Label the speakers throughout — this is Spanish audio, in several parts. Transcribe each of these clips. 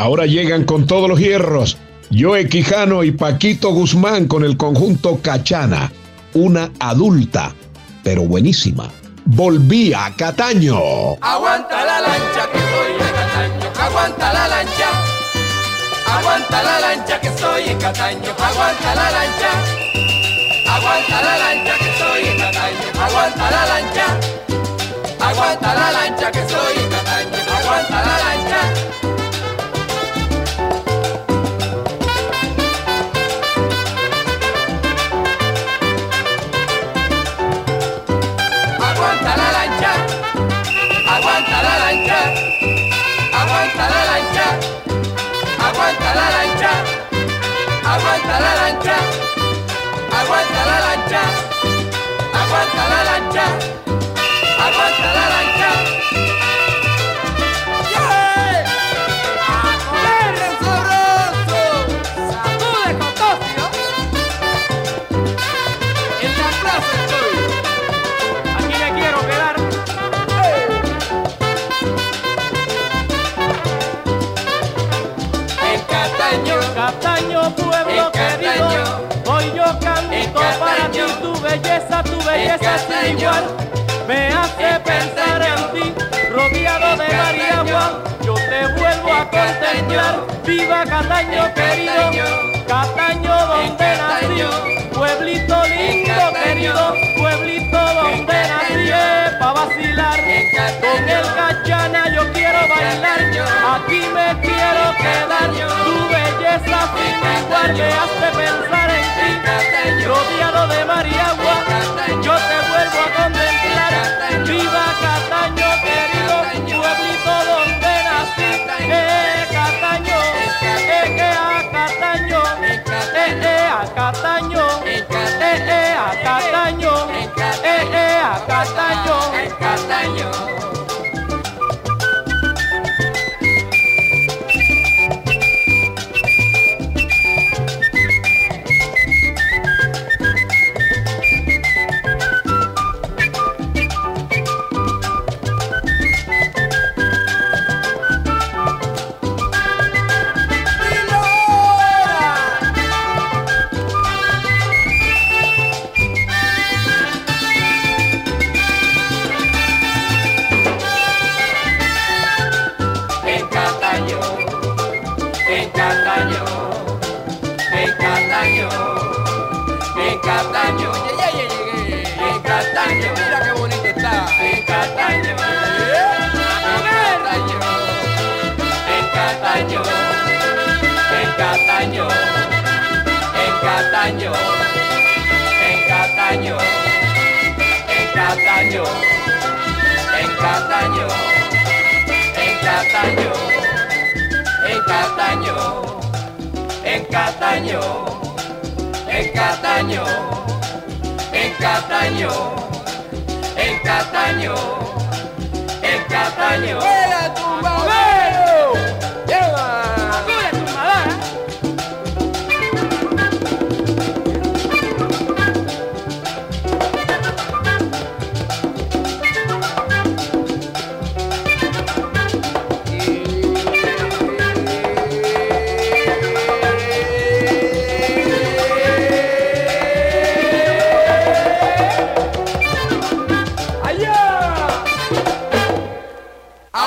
Speaker 1: Ahora llegan con todos los hierros. Joe Quijano y Paquito Guzmán con el conjunto Cachana. Una adulta, pero buenísima. Volví a Cataño.
Speaker 2: Aguanta la lancha que soy de Cataño. Aguanta la lancha. Aguanta la lancha que soy en Cataño. Aguanta la lancha. Aguanta la lancha que soy en Cataño. Aguanta la lancha. Aguanta la lancha que soy en aguanta la lancha, aguanta la lancha, aguanta la lancha, aguanta la lancha, aguanta la lancha.
Speaker 3: Cataño, pueblo querido, hoy yo canto para ti, tu belleza, tu belleza es igual, me hace pensar en ti, rodeado de Mariagua, yo te vuelvo a contemplar, viva Cataño querido, Cataño donde nací, pueblito lindo querido, pueblito donde nací, pa' vacilar, con el cachana yo quiero bailar, aquí me quiero quedar, sin igual Cataño, en Cataño, en Cataño, ya, ya, llegué, en Cataño, mira qué bonito está, en Cataño, en Cataño, en Cataño, en Cataño, en Cataño, en Cataño, en Cataño, en Cataño.
Speaker 1: Cataño, en Cataño, en Cataño, en Cataño, en Cataño, en Cataño.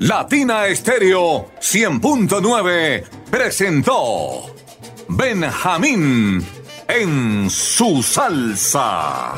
Speaker 4: Latina Estéreo 100.9 presentó Benjamín en su salsa.